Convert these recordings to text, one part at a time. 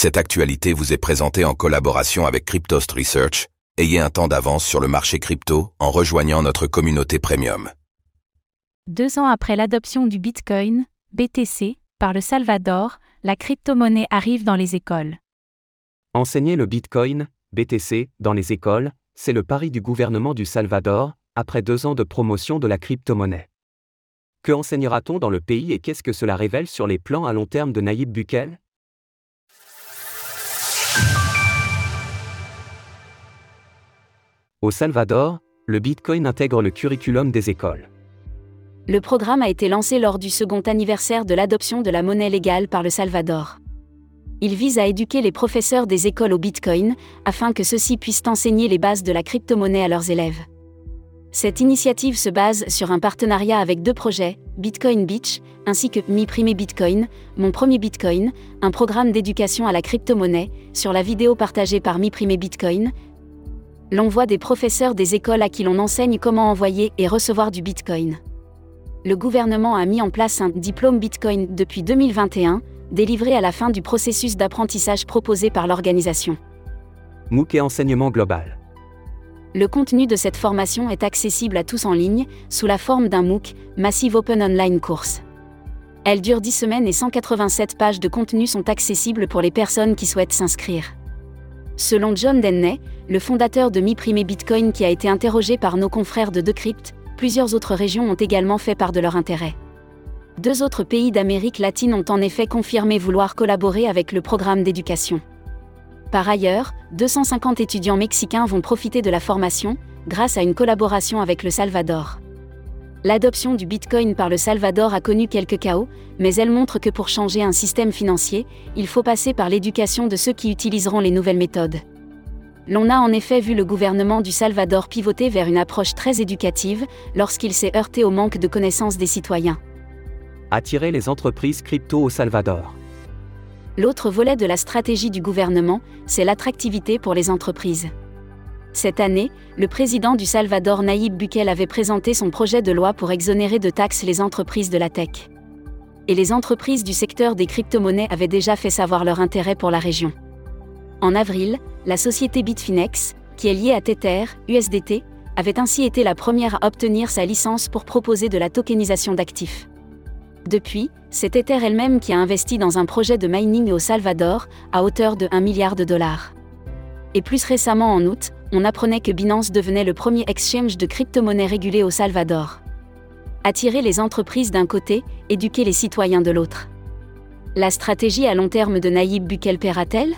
Cette actualité vous est présentée en collaboration avec Cryptost Research. Ayez un temps d'avance sur le marché crypto en rejoignant notre communauté premium. Deux ans après l'adoption du Bitcoin, BTC, par le Salvador, la crypto-monnaie arrive dans les écoles. Enseigner le Bitcoin, BTC, dans les écoles, c'est le pari du gouvernement du Salvador, après deux ans de promotion de la crypto-monnaie. Que enseignera-t-on dans le pays et qu'est-ce que cela révèle sur les plans à long terme de Naïb Bukele? Au Salvador, le Bitcoin intègre le curriculum des écoles. Le programme a été lancé lors du second anniversaire de l'adoption de la monnaie légale par le Salvador. Il vise à éduquer les professeurs des écoles au Bitcoin, afin que ceux-ci puissent enseigner les bases de la crypto-monnaie à leurs élèves. Cette initiative se base sur un partenariat avec deux projets, Bitcoin Beach, ainsi que Mi Primé Bitcoin, Mon Premier Bitcoin, un programme d'éducation à la crypto-monnaie, sur la vidéo partagée par Mi Primé Bitcoin. L'envoi des professeurs des écoles à qui l'on enseigne comment envoyer et recevoir du Bitcoin. Le gouvernement a mis en place un diplôme Bitcoin depuis 2021, délivré à la fin du processus d'apprentissage proposé par l'organisation. MOOC et enseignement global. Le contenu de cette formation est accessible à tous en ligne, sous la forme d'un MOOC, Massive Open Online Course. Elle dure 10 semaines et 187 pages de contenu sont accessibles pour les personnes qui souhaitent s'inscrire. Selon John Denney, le fondateur de Mi Primé Bitcoin qui a été interrogé par nos confrères de Decrypt, plusieurs autres régions ont également fait part de leur intérêt. Deux autres pays d'Amérique latine ont en effet confirmé vouloir collaborer avec le programme d'éducation. Par ailleurs, 250 étudiants mexicains vont profiter de la formation, grâce à une collaboration avec le Salvador. L'adoption du Bitcoin par le Salvador a connu quelques chaos, mais elle montre que pour changer un système financier, il faut passer par l'éducation de ceux qui utiliseront les nouvelles méthodes. L'on a en effet vu le gouvernement du Salvador pivoter vers une approche très éducative lorsqu'il s'est heurté au manque de connaissances des citoyens. Attirer les entreprises crypto au Salvador. L'autre volet de la stratégie du gouvernement, c'est l'attractivité pour les entreprises. Cette année, le président du Salvador Naïb Bukele avait présenté son projet de loi pour exonérer de taxes les entreprises de la tech. Et les entreprises du secteur des crypto-monnaies avaient déjà fait savoir leur intérêt pour la région. En avril, la société Bitfinex, qui est liée à Tether, USDT, avait ainsi été la première à obtenir sa licence pour proposer de la tokenisation d'actifs. Depuis, c'est Ether elle-même qui a investi dans un projet de mining au Salvador, à hauteur de 1 milliard de dollars. Et plus récemment en août, on apprenait que Binance devenait le premier exchange de crypto-monnaies régulé au Salvador. Attirer les entreprises d'un côté, éduquer les citoyens de l'autre. La stratégie à long terme de Naïb Bukele paiera-t-elle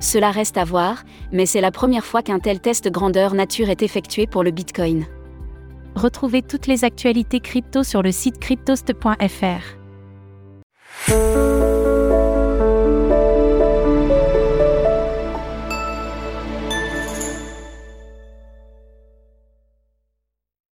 Cela reste à voir, mais c'est la première fois qu'un tel test grandeur nature est effectué pour le Bitcoin. Retrouvez toutes les actualités crypto sur le site cryptost.fr.